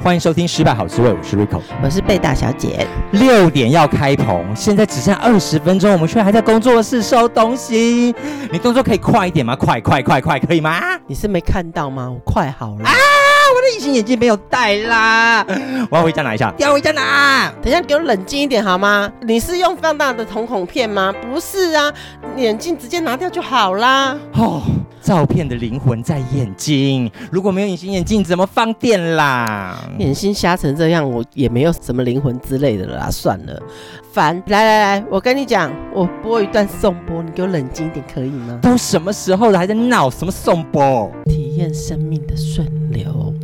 欢迎收听《失败好滋味》，我是 Rico，我是贝大小姐。六点要开棚，现在只剩二十分钟，我们却还在工作室收东西。你动作可以快一点吗？快快快快，可以吗？你是没看到吗？我快好了。啊！我的隐形眼镜没有戴啦，我要回家拿一下。要回家拿。等一下，给我冷静一点好吗？你是用放大的瞳孔片吗？不是啊，眼镜直接拿掉就好啦。哦。照片的灵魂在眼睛，如果没有隐形眼镜，怎么放电啦？眼睛瞎成这样，我也没有什么灵魂之类的了啦。算了，烦！来来来，我跟你讲，我播一段颂钵，你给我冷静一点，可以吗？都什么时候了，还在闹什么颂钵？体验生命的顺流，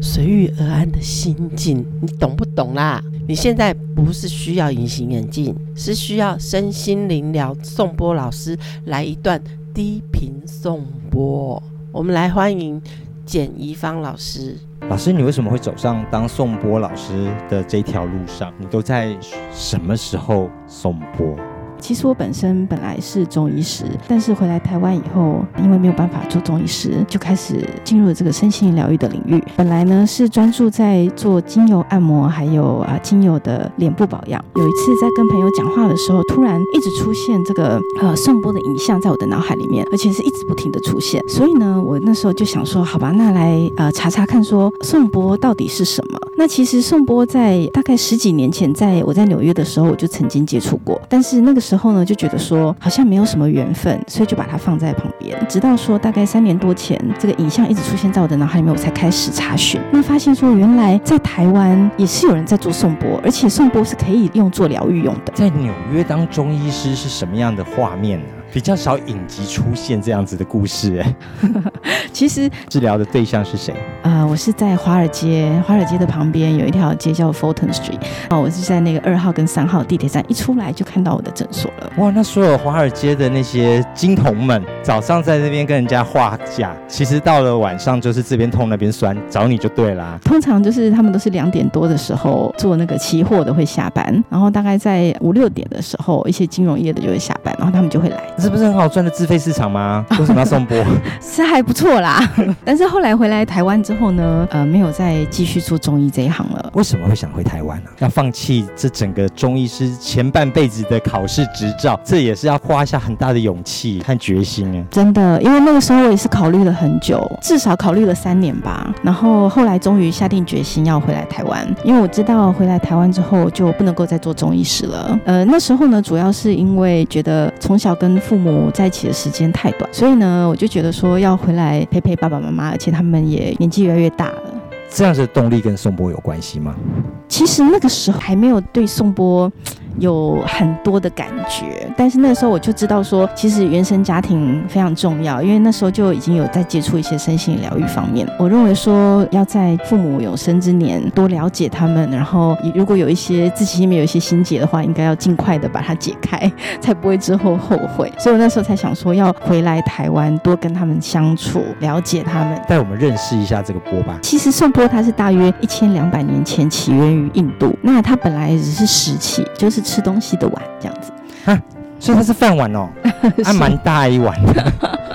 随遇而安的心境，你懂不懂啦？你现在不是需要隐形眼镜，是需要身心灵疗颂钵老师来一段。低频颂播，我们来欢迎简宜芳老师。老师，你为什么会走上当颂播老师的这条路上？你都在什么时候颂播？其实我本身本来是中医师，但是回来台湾以后，因为没有办法做中医师，就开始进入了这个身心疗愈的领域。本来呢是专注在做精油按摩，还有啊精油的脸部保养。有一次在跟朋友讲话的时候，突然一直出现这个呃颂钵的影像在我的脑海里面，而且是一直不停的出现。所以呢，我那时候就想说，好吧，那来呃查查看，说颂钵到底是什么？那其实颂钵在大概十几年前，在我在纽约的时候，我就曾经接触过，但是那个时候。然后呢，就觉得说好像没有什么缘分，所以就把它放在旁边。直到说大概三年多前，这个影像一直出现在我的脑海里面，我才开始查询。那发现说，原来在台湾也是有人在做颂钵，而且颂钵是可以用作疗愈用的。在纽约当中医师是什么样的画面呢？比较少影集出现这样子的故事，哎，其实治疗的对象是谁？啊、呃，我是在华尔街，华尔街的旁边有一条街叫 Fulton Street，哦，我是在那个二号跟三号地铁站一出来就看到我的诊所了。哇，那所有华尔街的那些金童们，早上在那边跟人家画架，其实到了晚上就是这边痛那边酸，找你就对啦。通常就是他们都是两点多的时候做那个期货的会下班，然后大概在五六点的时候，一些金融业的就会下班，然后他们就会来。是不是很好赚的自费市场吗？为什么要送播？是还不错啦，但是后来回来台湾之后呢，呃，没有再继续做中医这一行了。为什么会想回台湾呢？要放弃这整个中医师前半辈子的考试执照，这也是要花下很大的勇气和决心啊！真的，因为那个时候我也是考虑了很久，至少考虑了三年吧。然后后来终于下定决心要回来台湾，因为我知道回来台湾之后就不能够再做中医师了。呃，那时候呢，主要是因为觉得从小跟父父母在一起的时间太短，所以呢，我就觉得说要回来陪陪爸爸妈妈，而且他们也年纪越来越大了。这样子的动力跟颂钵有关系吗？其实那个时候还没有对颂钵。有很多的感觉，但是那时候我就知道说，其实原生家庭非常重要，因为那时候就已经有在接触一些身心疗愈方面。我认为说，要在父母有生之年多了解他们，然后如果有一些自己心里面有一些心结的话，应该要尽快的把它解开，才不会之后后悔。所以我那时候才想说，要回来台湾多跟他们相处，了解他们，带我们认识一下这个波吧。其实颂钵它是大约一千两百年前起源于印度，那它本来只是食器，就是。吃东西的碗这样子，啊，所以它是饭碗哦，还蛮大一碗的。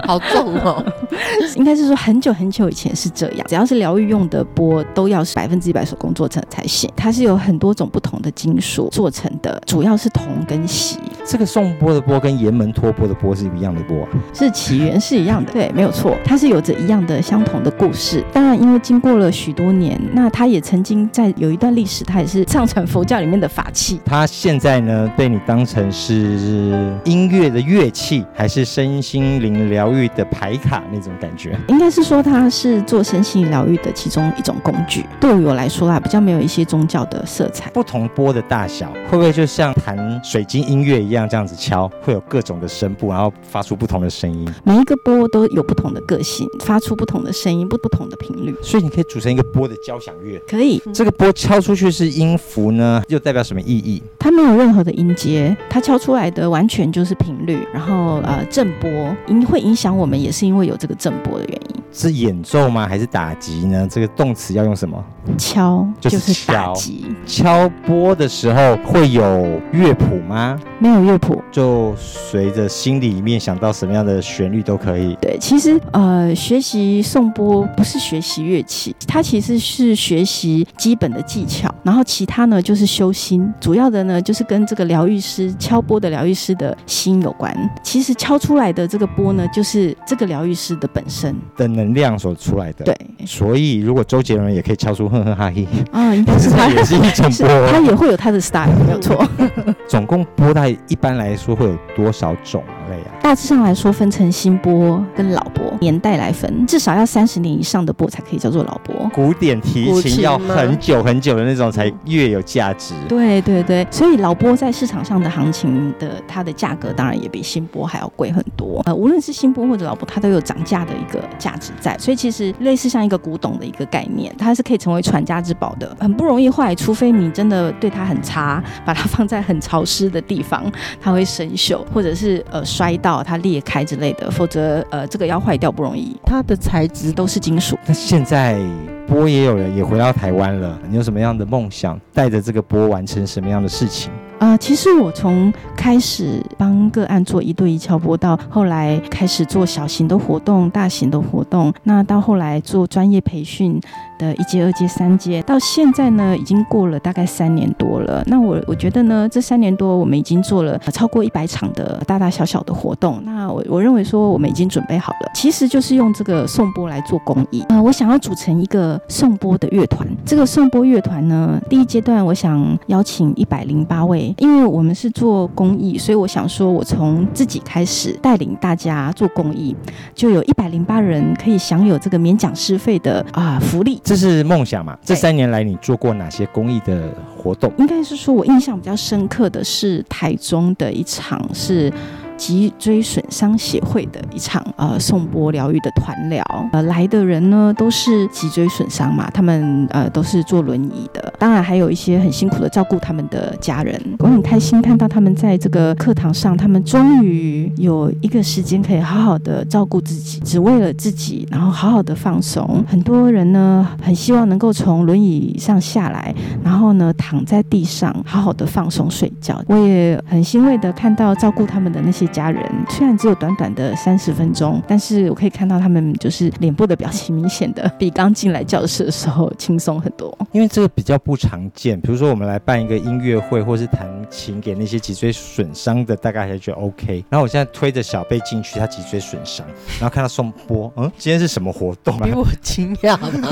好重哦，应该是说很久很久以前是这样，只要是疗愈用的钵都要是百分之一百手工做成才行。它是有很多种不同的金属做成的，主要是铜跟锡。这个颂钵的钵跟岩门托钵的钵是一样的钵啊？是起源是一样的，对，没有错，它是有着一样的相同的故事。当然，因为经过了许多年，那它也曾经在有一段历史，它也是藏传佛教里面的法器。它现在呢，被你当成是音乐的乐器，还是身心灵疗愈愈的牌卡那种感觉。应该是说它是做身心疗愈的其中一种工具。对于我来说啦，比较没有一些宗教的色彩。不同波的大小会不会就像弹水晶音乐一样，这样子敲，会有各种的声部，然后发出不同的声音？每一个波都有不同的个性，发出不同的声音，不不同的频率。所以你可以组成一个波的交响乐。可以。这个波敲出去是音符呢，又代表什么意义？它没有任何的音阶，它敲出来的完全就是频率，然后呃震波，影会影想我们，也是因为有这个震波的原因。是演奏吗？还是打击呢？这个动词要用什么？敲，就是敲。打击。敲拨的时候会有乐谱吗？没有乐谱，就随着心里面想到什么样的旋律都可以。对，其实呃，学习颂钵不是学习乐器，它其实是学习基本的技巧，然后其他呢就是修心，主要的呢就是跟这个疗愈师敲钵的疗愈师的心有关。其实敲出来的这个钵呢，就是这个疗愈师的本身的能量所出来的。对，所以如果周杰伦也可以敲出哼哼哈嘿啊，应该 是他也是一种 波，他也会有他的 style，没有错。总共波带一般来说会有多少种类啊？大致上来说，分成新波跟老波，年代来分，至少要三十年以上的波才可以叫做老波。古典提琴要很久很久的那种才越有价值。对对对，所以老波在市场上的行情的它的价格当然也比新波还要贵很多。呃，无论是新波或者老波，它都有涨价的一个价值在。所以其实类似像一个古董的一个概念，它是可以成为传家之宝的，很不容易坏，除非你真的对它很差，把它放在很潮湿的地方，它会生锈，或者是呃摔到它裂开之类的，否则呃这个要坏掉不容易。它的材质都是金属。那现在波也有人也回到台湾了，你有什么样的梦想？带着这个波完成什么样的事情？啊、呃，其实我从开始帮个案做一对一敲波，到后来开始做小型的活动、大型的活动，那到后来做专业培训的一阶、二阶、三阶，到现在呢，已经过了大概三年多了。那我我觉得呢，这三年多我们已经做了超过一百场的大大小小的活动。那我我认为说我们已经准备好了，其实就是用这个颂钵来做公益。啊、呃，我想要组成一个颂钵的乐团。这个颂钵乐团呢，第一阶段我想邀请一百零八位。因为我们是做公益，所以我想说，我从自己开始带领大家做公益，就有一百零八人可以享有这个免讲师费的啊福利。这是梦想嘛？这三年来你做过哪些公益的活动？应该是说，我印象比较深刻的是台中的一场是。脊椎损伤协会的一场呃颂钵疗愈的团疗，呃来的人呢都是脊椎损伤嘛，他们呃都是坐轮椅的，当然还有一些很辛苦的照顾他们的家人。我很开心看到他们在这个课堂上，他们终于有一个时间可以好好的照顾自己，只为了自己，然后好好的放松。很多人呢很希望能够从轮椅上下来，然后呢躺在地上好好的放松睡觉。我也很欣慰的看到照顾他们的那些。家人虽然只有短短的三十分钟，但是我可以看到他们就是脸部的表情明显的比刚进来教室的时候轻松很多。因为这个比较不常见，比如说我们来办一个音乐会，或是弹琴给那些脊椎损伤的，大概还觉得 OK。然后我现在推着小贝进去，他脊椎损伤，然后看到宋波，嗯，今天是什么活动啊？比我惊讶吗？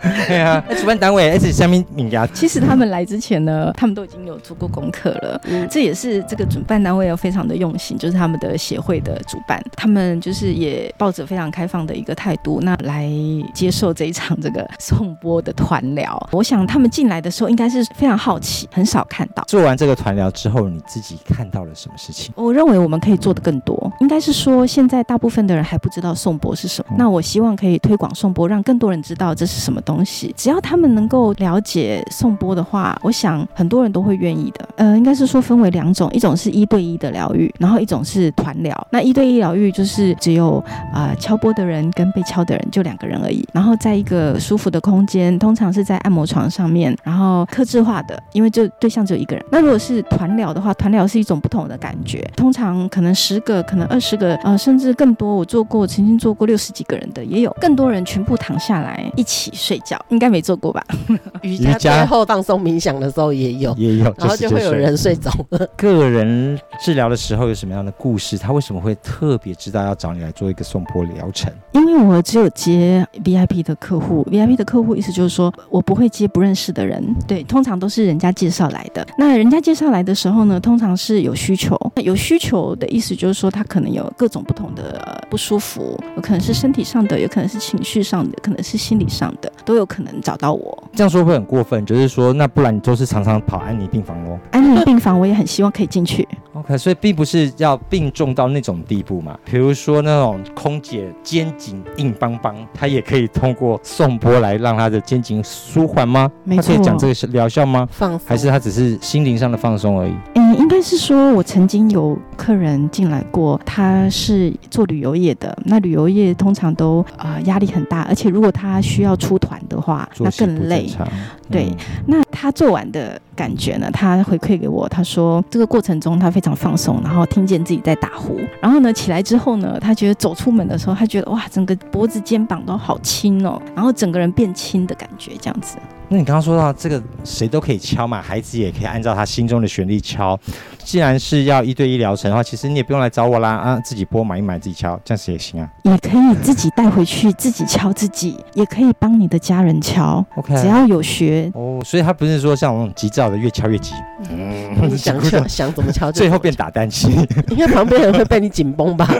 对啊，主办单位 S 下面名家。其实他们来之前呢，他们都已经有做过功课了。嗯，这也是这个主办单位要非常的用心，就是。他们的协会的主办，他们就是也抱着非常开放的一个态度，那来接受这一场这个 颂钵的团聊。我想他们进来的时候应该是非常好奇，很少看到。做完这个团聊之后，你自己看到了什么事情？我认为我们可以做的更多。应该是说，现在大部分的人还不知道颂钵是什么。嗯、那我希望可以推广颂钵，让更多人知道这是什么东西。只要他们能够了解颂钵的话，我想很多人都会愿意的。呃，应该是说分为两种，一种是一对一的疗愈，然后一种是团疗。那一对一疗愈就是只有啊、呃、敲波的人跟被敲的人就两个人而已，然后在一个舒服的空间，通常是在按摩床上面，然后克制化的，因为就对象只有一个人。那如果是团疗的话，团疗是一种不同的感觉，通常可能十个，可能二十个，呃，甚至更多。我做过，曾经做过六十几个人的也有，更多人全部躺下来一起睡觉，应该没做过吧？瑜伽最后放松冥想的时候也有，也有，然后就会有人睡着了。个人 治疗的时候有什么样的故事？他为什么会特别知道要找你来做一个送波疗程？因为我只有接 VIP 的客户，VIP 的客户意思就是说我不会接不认识的人，对，通常都是人家介绍来的。那人家介绍来的时候呢，通常是有需求，求。有需求的意思就是说，他可能有各种不同的不舒服，有可能是身体上的，有可能是情绪上的，可能是心理上的，都有可能找到我。这样说会很过分，就是说，那不然你就是常常跑安妮病房哦。安妮病房我也很希望可以进去。OK，所以并不是要病重到那种地步嘛。比如说那种空姐肩颈硬邦邦，她也可以通过颂钵来让她的肩颈舒缓吗？她可以讲这个疗效吗？放松。还是她只是心灵上的放松而已？嗯，应该是说，我曾经有客人进来过，他是做旅游业的。那旅游业通常都啊压力很大，而且如果他需要出团的话，那更累。嗯、对，那他做完的感觉呢？他回馈给我，他说这个过程中他非常放松，然后听见自己在打呼，然后呢起来之后呢，他觉得走出门的时候，他觉得哇，整个脖子肩膀都好轻哦，然后整个人变轻的感觉，这样子。那你刚刚说到这个，谁都可以敲嘛，孩子也可以按照他心中的旋律敲。既然是要一对一疗程的话，其实你也不用来找我啦，啊，自己拨买一买自己敲，这样子也行啊。也可以自己带回去自己敲自己，也可以帮你的家人敲。OK，只要有学哦，所以他不是说像那种急躁的越敲越急，嗯，你想敲想怎么敲，最后变打蛋器，因为旁边人会被你紧绷吧。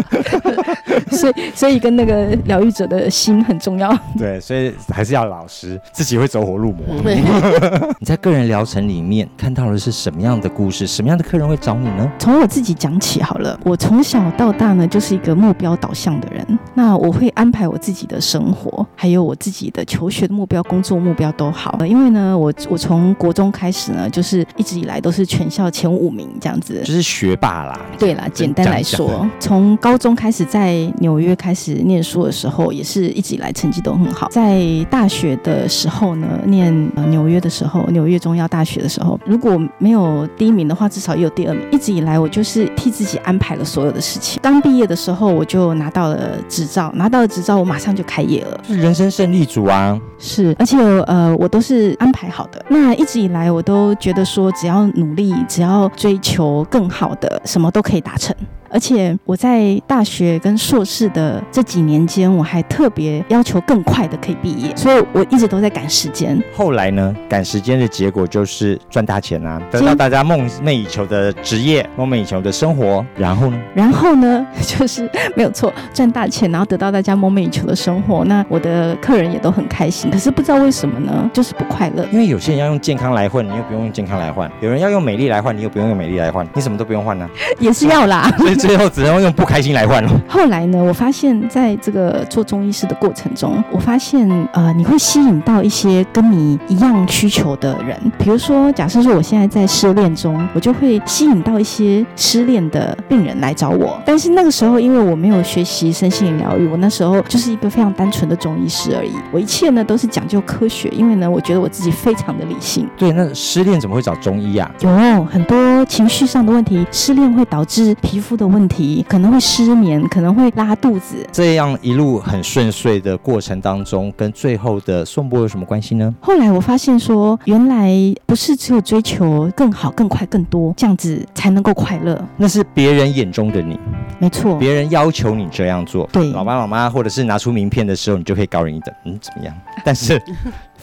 所以所以跟那个疗愈者的心很重要。对，所以还是要老实，自己会走火入魔。对 你在个人疗程里面看到的是什么样的故事？什么样的客人会找你呢？从我自己讲起好了。我从小到大呢，就是一个目标导向的人。那我会安排我自己的生活，还有我自己的求学的目标、工作目标都好。因为呢，我我从国中开始呢，就是一直以来都是全校前五名这样子，就是学霸啦。对啦，简单来说，从高中开始在纽约开始念书的时候，也是一直以来成绩都很好。在大学的时候呢，念纽约的时候，纽约中央大学的时候，如果没有第一名的话，至少也有第二名。一直以来，我就是替自己安排了所有的事情。刚毕业的时候，我就拿到了执照，拿到了执照，我马上就开业了，是人生胜利组啊！是，而且呃，我都是安排好的。那一直以来，我都觉得说，只要努力，只要追求更好的，什么都可以达成。而且我在大学跟硕士的这几年间，我还特别要求更快的可以毕业，所以我一直都在赶时间。后来呢，赶时间的结果就是赚大钱啊，得到大家梦寐以求的职业，梦寐以求的生活。然后呢？然后呢，就是没有错，赚大钱，然后得到大家梦寐以求的生活。那我的客人也都很开心，可是不知道为什么呢，就是不快乐。因为有些人要用健康来换，你又不用用健康来换；有人要用美丽来换，你又不用用美丽来换，你什么都不用换呢？也是要啦。最后只能用不开心来换了。后来呢，我发现在这个做中医师的过程中，我发现呃，你会吸引到一些跟你一样需求的人。比如说，假设说我现在在失恋中，我就会吸引到一些失恋的病人来找我。但是那个时候，因为我没有学习身心灵疗愈，我那时候就是一个非常单纯的中医师而已。我一切呢都是讲究科学，因为呢，我觉得我自己非常的理性。对，那失恋怎么会找中医呀？有很多情绪上的问题，失恋会导致皮肤的问题，可能。会失眠，可能会拉肚子。这样一路很顺遂的过程当中，跟最后的颂钵有什么关系呢？后来我发现说，原来不是只有追求更好、更快、更多这样子才能够快乐。那是别人眼中的你，没错。别人要求你这样做，对，老爸老妈，或者是拿出名片的时候，你就可以高人一等。嗯，怎么样？但是。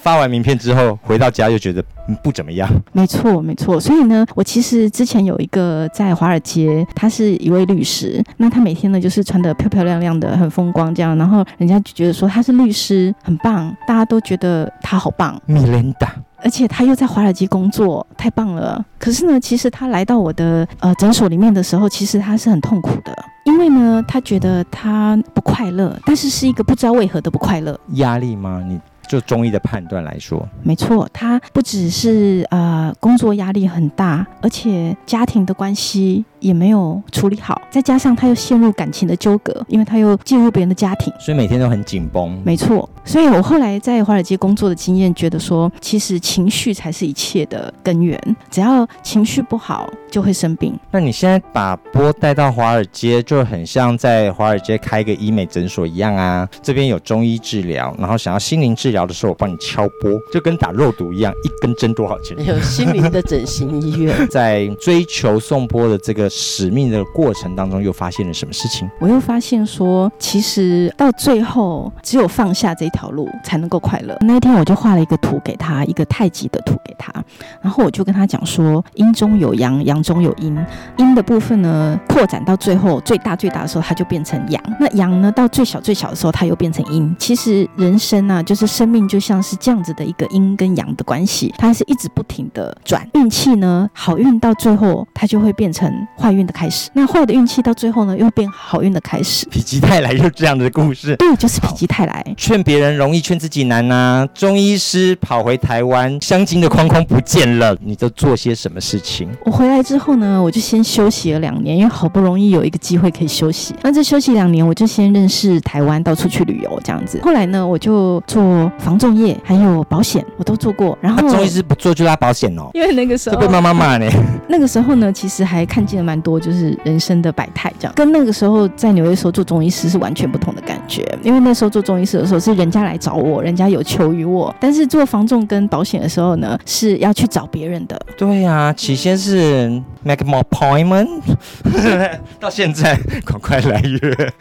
发完名片之后，回到家又觉得不怎么样。没错，没错。所以呢，我其实之前有一个在华尔街，他是一位律师。那他每天呢，就是穿得漂漂亮亮的，很风光这样。然后人家就觉得说他是律师，很棒，大家都觉得他好棒。米兰达，而且他又在华尔街工作，太棒了。可是呢，其实他来到我的呃诊所里面的时候，其实他是很痛苦的，因为呢，他觉得他不快乐，但是是一个不知道为何的不快乐。压力吗？你？就中医的判断来说，没错，他不只是呃工作压力很大，而且家庭的关系也没有处理好，再加上他又陷入感情的纠葛，因为他又进入别人的家庭，所以每天都很紧绷。没错，所以我后来在华尔街工作的经验，觉得说，其实情绪才是一切的根源，只要情绪不好，就会生病。那你现在把波带到华尔街，就很像在华尔街开个医美诊所一样啊。这边有中医治疗，然后想要心灵治疗的时候，我帮你敲波，就跟打肉毒一样，一根针多少钱？有心灵的整形医院。在追求颂钵的这个使命的过程当中，又发现了什么事情？我又发现说，其实到最后，只有放下这条路才能够快乐。那一天，我就画了一个图给他，一个太极的图给他，然后我就跟他讲说，阴中有阳，阳中有阴，阴的部分呢，扩展到最后最大最大的时候，它就变成阳；那阳呢，到最小最小的时候，它又变成阴。其实人生啊，就是生命就像是这样子的一个阴跟阳的关系，它是一直不停的转。运气呢，好运到最后，它就会变成坏运的开始；那坏的运气到最后呢，又变好运的开始。否极泰来就是这样的故事。对，就是否极泰来。劝别人容易，劝自己难呐、啊。中医师跑回台湾，香精的框框不见了，你都做些什么事情？我回来之后呢，我就先休息了两年，因为好不容易有一个机会可以休息。那这休息两年，我就先认识台湾，到处去旅游这样子。后来呢，我就做房仲业，还有保险，我都做过。然后中医师不做就拉保险哦，因为那个时候被妈妈骂呢。那个时候呢，其实还看见了蛮多，就是人生的百态这样。跟那个时候在纽约时候做中医师是完全不同的感觉，因为那时候做中医师的时候是人家来找我，人家有求于我；但是做房仲跟保险的时候呢，是要去找别人的。对呀、啊，起先是 make more appointment，到现在赶快来约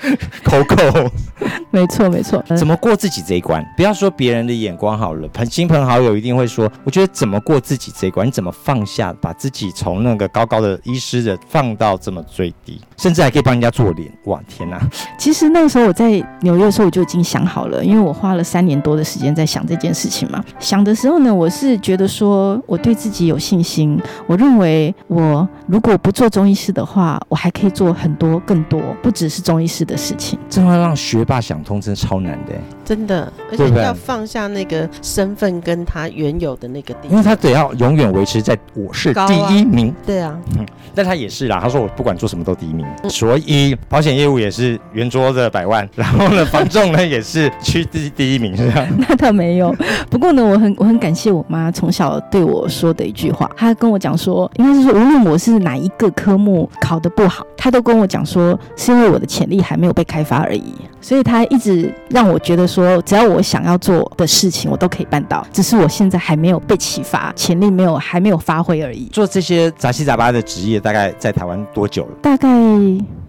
，Coco。没错没错，怎么过自己这一关？不要说别人的眼光好了，朋亲朋好友一定会说。我觉得怎么过自己这一关？你怎么放下，把自己从那个高高的医师的放到这么最低，甚至还可以帮人家做脸？哇，天哪！其实那个时候我在纽约的时候我就已经想好了，因为我花了三年多的时间在想这件事情嘛。想的时候呢，我是觉得说我对自己有信心，我认为我如果不做中医师的话，我还可以做很多更多，不只是中医师的事情。这会让学霸想通，真的超难的，真的，而且要放下那个身份跟他原有的那个地方，因为他得要永远维持在我是第一名。啊对啊，嗯，但他也是啦，他说我不管做什么都第一名，嗯、所以保险业务也是圆桌的百万，然后呢，房仲呢也是区第第一名，是吧？那倒没有，不过呢，我很我很感谢我妈从小对我说的一句话，她跟我讲说，应该是说无论我是哪一个科目考得不好，她都跟我讲说，是因为我的潜力还没有被开发而已。所以他一直让我觉得说，只要我想要做的事情，我都可以办到，只是我现在还没有被启发，潜力没有还没有发挥而已。做这些杂七杂八的职业，大概在台湾多久了？大概。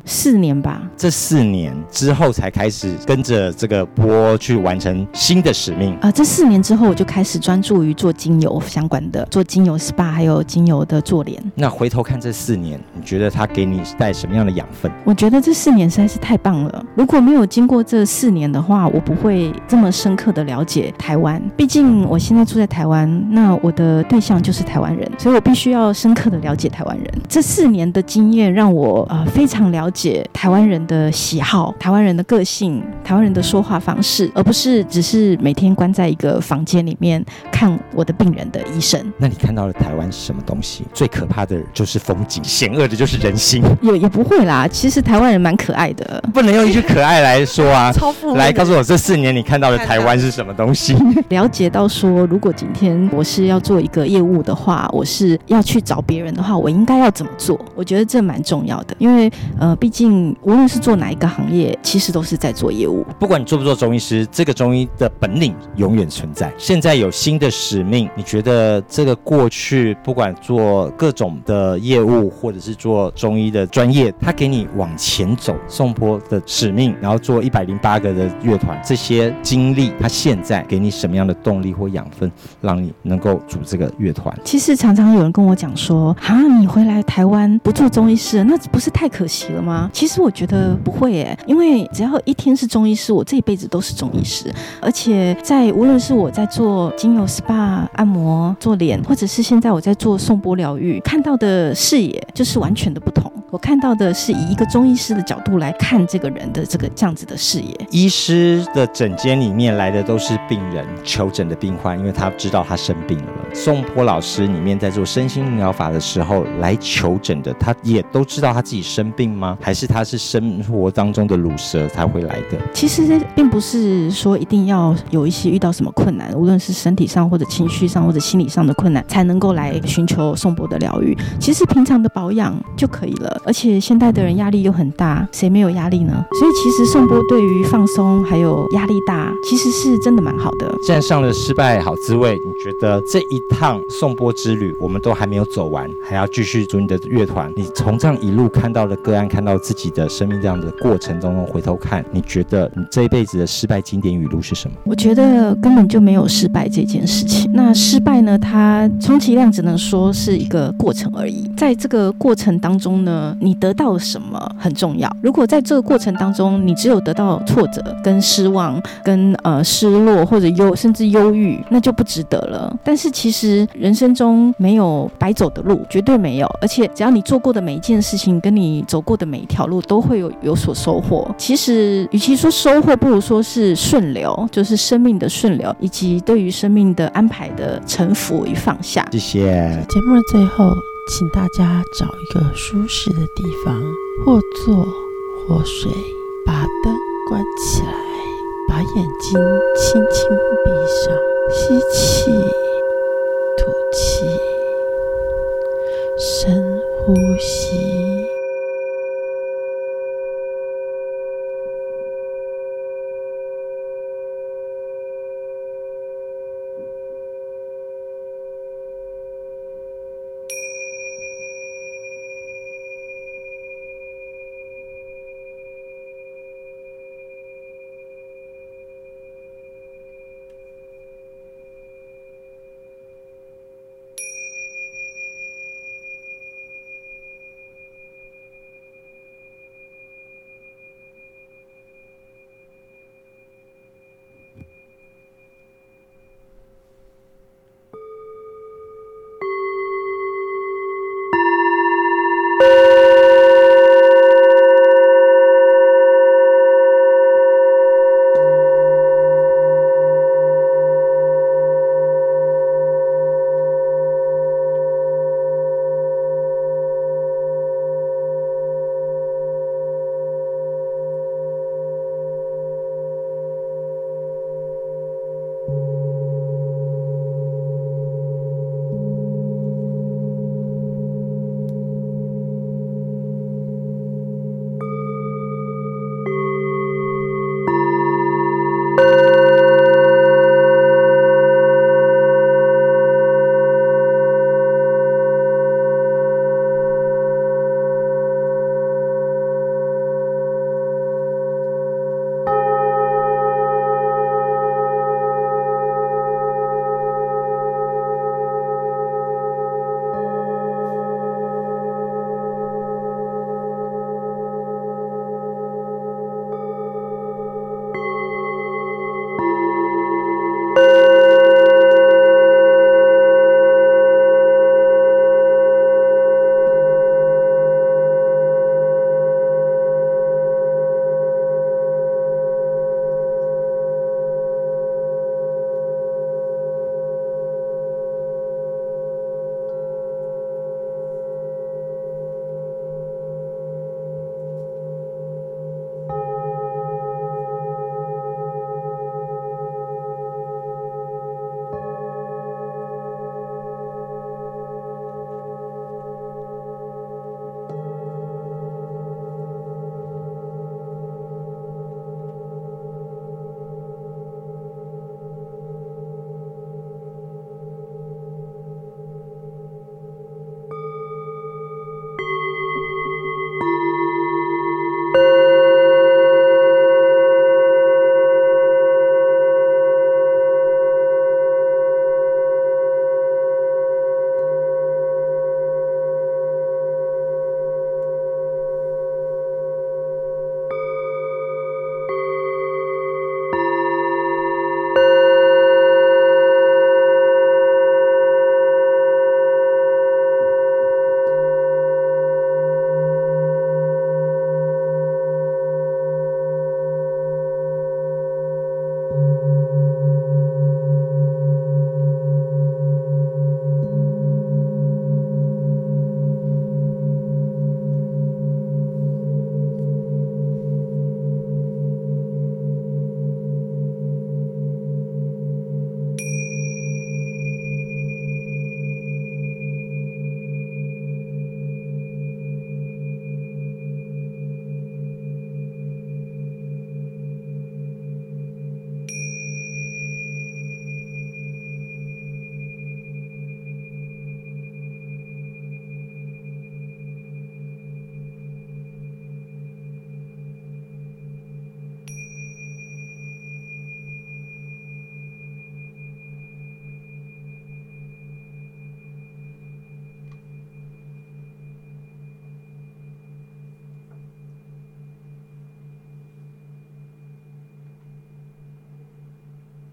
四年吧，这四年之后才开始跟着这个波去完成新的使命。呃，这四年之后我就开始专注于做精油相关的，做精油 SPA，还有精油的做脸。那回头看这四年，你觉得它给你带什么样的养分？我觉得这四年实在是太棒了。如果没有经过这四年的话，我不会这么深刻的了解台湾。毕竟我现在住在台湾，那我的对象就是台湾人，所以我必须要深刻的了解台湾人。这四年的经验让我呃非常了解。解台湾人的喜好、台湾人的个性、台湾人的说话方式，而不是只是每天关在一个房间里面看我的病人的医生。那你看到了台湾是什么东西？最可怕的就是风景，险恶的就是人心。也也不会啦，其实台湾人蛮可爱的。不能用一句可爱来说啊！来告诉我，这四年你看到的台湾是什么东西？了解到说，如果今天我是要做一个业务的话，我是要去找别人的话，我应该要怎么做？我觉得这蛮重要的，因为呃。毕竟，无论是做哪一个行业，其实都是在做业务。不管你做不做中医师，这个中医的本领永远存在。现在有新的使命，你觉得这个过去不管做各种的业务，或者是做中医的专业，他给你往前走，颂钵的使命，然后做一百零八个的乐团，这些经历，他现在给你什么样的动力或养分，让你能够组这个乐团？其实常常有人跟我讲说，啊，你回来台湾不做中医师，那不是太可惜了吗？其实我觉得不会诶，因为只要一天是中医师，我这一辈子都是中医师。而且在无论是我在做精油 SPA 按摩、做脸，或者是现在我在做颂钵疗愈，看到的视野就是完全的不同。我看到的是以一个中医师的角度来看这个人的这个这样子的视野。医师的诊间里面来的都是病人求诊的病患，因为他知道他生病了。颂钵老师里面在做身心疗法的时候来求诊的，他也都知道他自己生病吗？还是他是生活当中的鲁蛇才会来的？其实并不是说一定要有一些遇到什么困难，无论是身体上或者情绪上或者心理上的困难，才能够来寻求宋波的疗愈。其实平常的保养就可以了。而且现代的人压力又很大，谁没有压力呢？所以其实颂钵对于放松还有压力大，其实是真的蛮好的。现在上了失败好滋味，你觉得这一趟颂钵之旅，我们都还没有走完，还要继续组你的乐团。你从这样一路看到的个案，看到自己的生命这样的过程当中，回头看，你觉得你这一辈子的失败经典语录是什么？我觉得根本就没有失败这件事情。那失败呢？它充其量只能说是一个过程而已。在这个过程当中呢，你得到什么很重要。如果在这个过程当中，你只有得到挫折、跟失望、跟呃失落或者忧甚至忧郁，那就不值得了。但是其实人生中没有白走的路，绝对没有。而且只要你做过的每一件事情，跟你走过的每一条路，都会有有所收获。其实与其说收获，不如说是顺流，就是生命的顺流，以及对于生命的安排的臣服与放下。谢谢。节目的最后，请大家找一个舒适的地方，或坐或睡，把灯关起来，把眼睛轻轻闭上，吸气，